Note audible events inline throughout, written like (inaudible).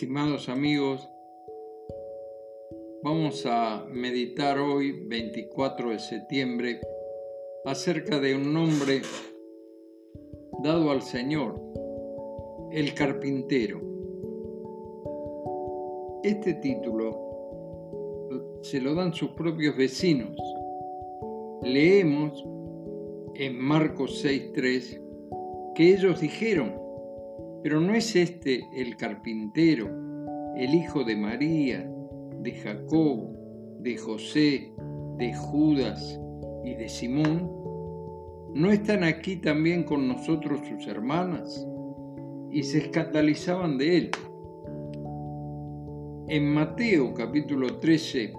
Estimados amigos, vamos a meditar hoy, 24 de septiembre, acerca de un nombre dado al Señor, el carpintero. Este título se lo dan sus propios vecinos. Leemos en Marcos 6.3 que ellos dijeron, pero no es este el carpintero, el hijo de María, de Jacob, de José, de Judas y de Simón. ¿No están aquí también con nosotros sus hermanas? Y se escandalizaban de él. En Mateo capítulo 13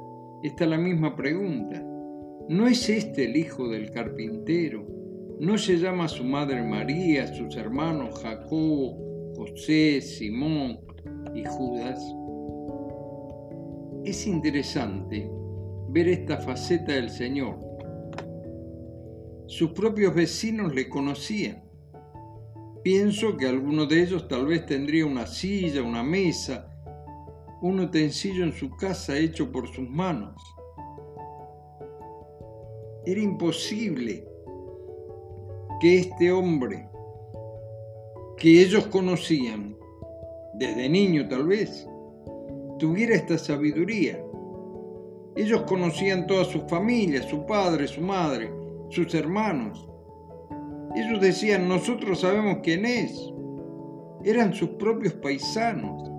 está la misma pregunta. ¿No es este el hijo del carpintero? ¿No se llama su madre María, sus hermanos Jacob, José, Simón y Judas, es interesante ver esta faceta del Señor. Sus propios vecinos le conocían. Pienso que alguno de ellos tal vez tendría una silla, una mesa, un utensilio en su casa hecho por sus manos. Era imposible que este hombre que ellos conocían, desde niño tal vez, tuviera esta sabiduría. Ellos conocían toda su familia, su padre, su madre, sus hermanos. Ellos decían, nosotros sabemos quién es. Eran sus propios paisanos.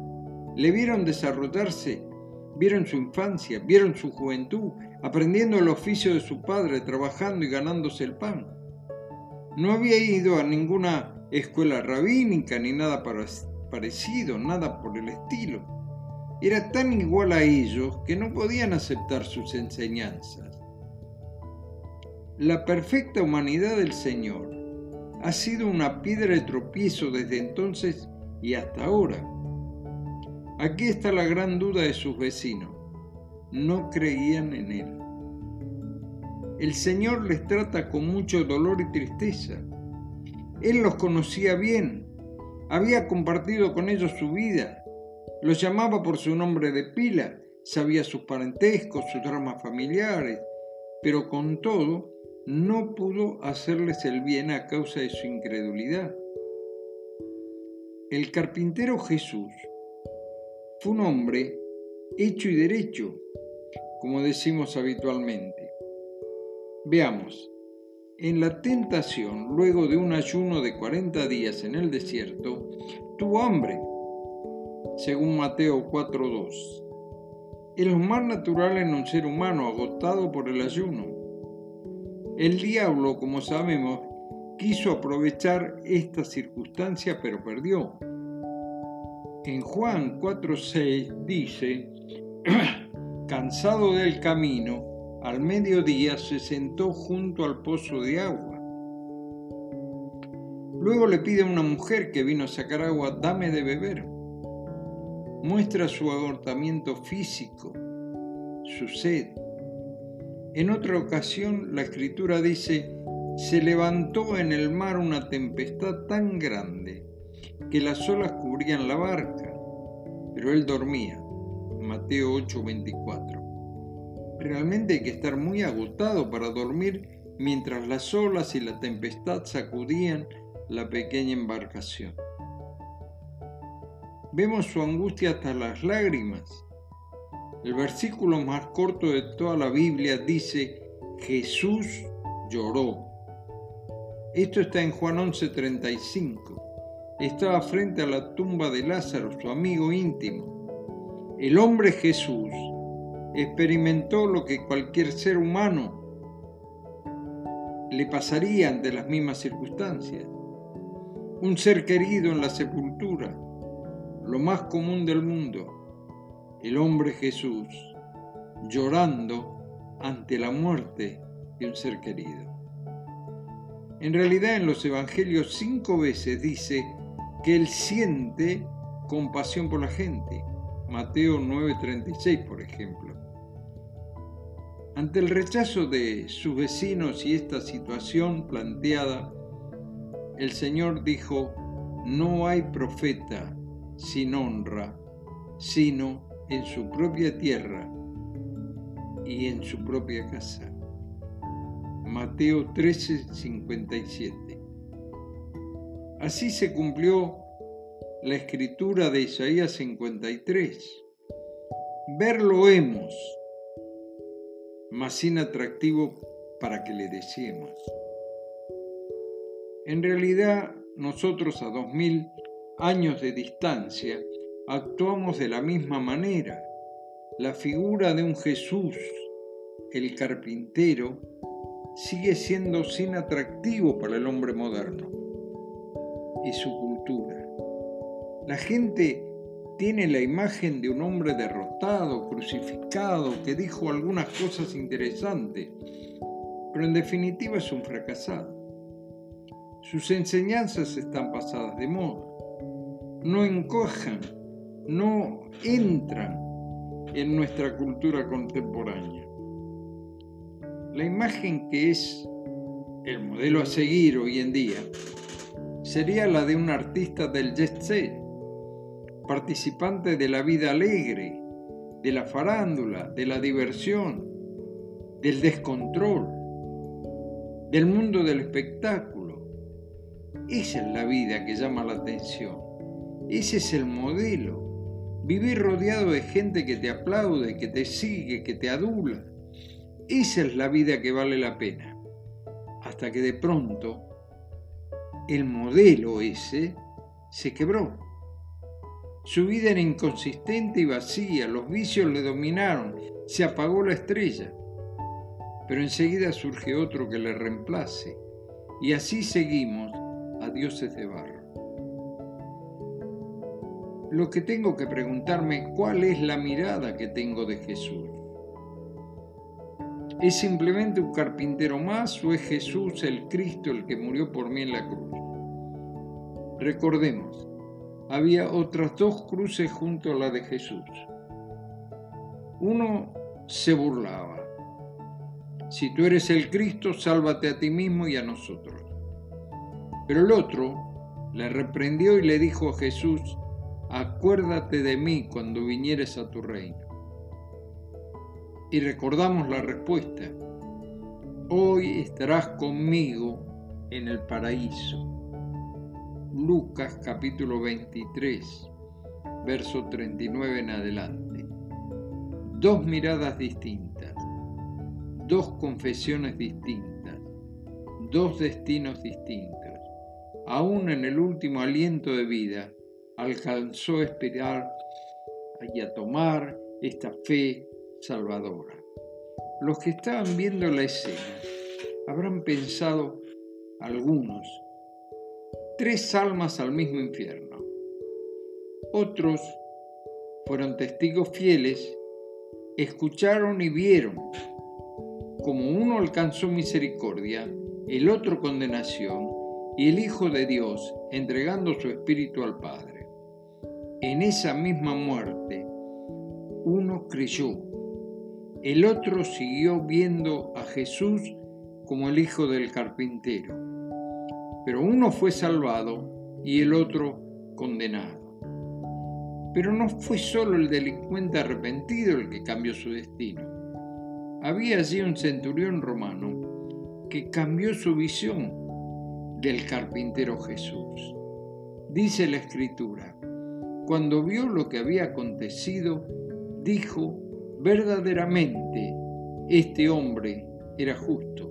Le vieron desarrollarse, vieron su infancia, vieron su juventud, aprendiendo el oficio de su padre, trabajando y ganándose el pan. No había ido a ninguna escuela rabínica ni nada parecido, nada por el estilo. Era tan igual a ellos que no podían aceptar sus enseñanzas. La perfecta humanidad del Señor ha sido una piedra de tropiezo desde entonces y hasta ahora. Aquí está la gran duda de sus vecinos. No creían en Él. El Señor les trata con mucho dolor y tristeza él los conocía bien, había compartido con ellos su vida, los llamaba por su nombre de pila, sabía sus parentescos, sus dramas familiares, pero con todo no pudo hacerles el bien a causa de su incredulidad. El carpintero Jesús fue un hombre hecho y derecho, como decimos habitualmente. Veamos, en la tentación, luego de un ayuno de 40 días en el desierto, tuvo hambre, según Mateo 4.2. Es lo más natural en un ser humano agotado por el ayuno. El diablo, como sabemos, quiso aprovechar esta circunstancia, pero perdió. En Juan 4.6 dice, (clears throat) cansado del camino, al mediodía se sentó junto al pozo de agua. Luego le pide a una mujer que vino a sacar agua, dame de beber. Muestra su agotamiento físico, su sed. En otra ocasión la escritura dice, se levantó en el mar una tempestad tan grande que las olas cubrían la barca, pero él dormía. Mateo 8:24. Realmente hay que estar muy agotado para dormir mientras las olas y la tempestad sacudían la pequeña embarcación. Vemos su angustia hasta las lágrimas. El versículo más corto de toda la Biblia dice, Jesús lloró. Esto está en Juan 11:35. Estaba frente a la tumba de Lázaro, su amigo íntimo. El hombre Jesús experimentó lo que cualquier ser humano le pasaría ante las mismas circunstancias. Un ser querido en la sepultura, lo más común del mundo, el hombre Jesús, llorando ante la muerte de un ser querido. En realidad en los evangelios cinco veces dice que él siente compasión por la gente. Mateo 9:36, por ejemplo. Ante el rechazo de sus vecinos y esta situación planteada, el Señor dijo, no hay profeta sin honra sino en su propia tierra y en su propia casa. Mateo 13, 57. Así se cumplió la escritura de Isaías 53. Verlo hemos, mas sin atractivo para que le deseemos. En realidad, nosotros a dos mil años de distancia actuamos de la misma manera. La figura de un Jesús, el carpintero, sigue siendo sin atractivo para el hombre moderno y su cultura. La gente tiene la imagen de un hombre derrotado, crucificado, que dijo algunas cosas interesantes, pero en definitiva es un fracasado. Sus enseñanzas están pasadas de moda, no encojan, no entran en nuestra cultura contemporánea. La imagen que es el modelo a seguir hoy en día sería la de un artista del jet set, participante de la vida alegre, de la farándula, de la diversión, del descontrol, del mundo del espectáculo. Esa es la vida que llama la atención. Ese es el modelo. Vivir rodeado de gente que te aplaude, que te sigue, que te adula. Esa es la vida que vale la pena. Hasta que de pronto el modelo ese se quebró su vida era inconsistente y vacía, los vicios le dominaron, se apagó la estrella. Pero enseguida surge otro que le reemplace, y así seguimos a dioses de barro. Lo que tengo que preguntarme, ¿cuál es la mirada que tengo de Jesús? ¿Es simplemente un carpintero más o es Jesús el Cristo el que murió por mí en la cruz? Recordemos, había otras dos cruces junto a la de Jesús. Uno se burlaba. Si tú eres el Cristo, sálvate a ti mismo y a nosotros. Pero el otro le reprendió y le dijo a Jesús, acuérdate de mí cuando vinieres a tu reino. Y recordamos la respuesta, hoy estarás conmigo en el paraíso. Lucas capítulo 23, verso 39 en adelante. Dos miradas distintas, dos confesiones distintas, dos destinos distintos. Aún en el último aliento de vida, alcanzó a esperar y a tomar esta fe salvadora. Los que estaban viendo la escena habrán pensado algunos tres almas al mismo infierno. Otros fueron testigos fieles, escucharon y vieron como uno alcanzó misericordia, el otro condenación y el Hijo de Dios entregando su espíritu al Padre. En esa misma muerte, uno creyó, el otro siguió viendo a Jesús como el Hijo del carpintero pero uno fue salvado y el otro condenado. Pero no fue solo el delincuente arrepentido el que cambió su destino. Había allí un centurión romano que cambió su visión del carpintero Jesús. Dice la escritura, cuando vio lo que había acontecido, dijo, verdaderamente, este hombre era justo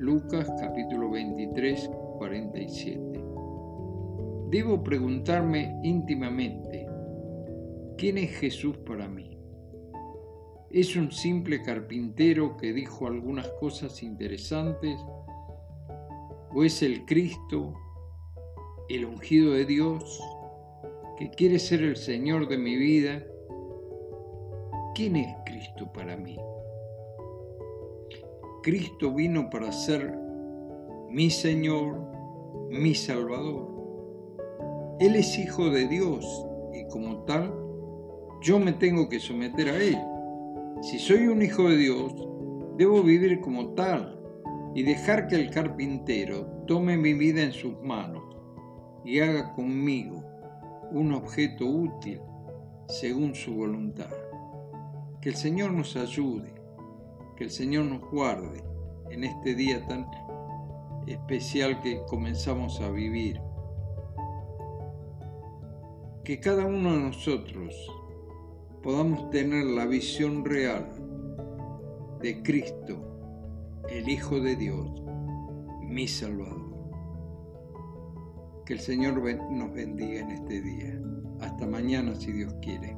Lucas capítulo 23, 47. Debo preguntarme íntimamente, ¿quién es Jesús para mí? ¿Es un simple carpintero que dijo algunas cosas interesantes? ¿O es el Cristo, el ungido de Dios, que quiere ser el Señor de mi vida? ¿Quién es Cristo para mí? Cristo vino para ser mi Señor, mi Salvador. Él es hijo de Dios y como tal, yo me tengo que someter a Él. Si soy un hijo de Dios, debo vivir como tal y dejar que el carpintero tome mi vida en sus manos y haga conmigo un objeto útil según su voluntad. Que el Señor nos ayude, que el Señor nos guarde en este día tan especial que comenzamos a vivir. Que cada uno de nosotros podamos tener la visión real de Cristo, el Hijo de Dios, mi Salvador. Que el Señor nos bendiga en este día. Hasta mañana si Dios quiere.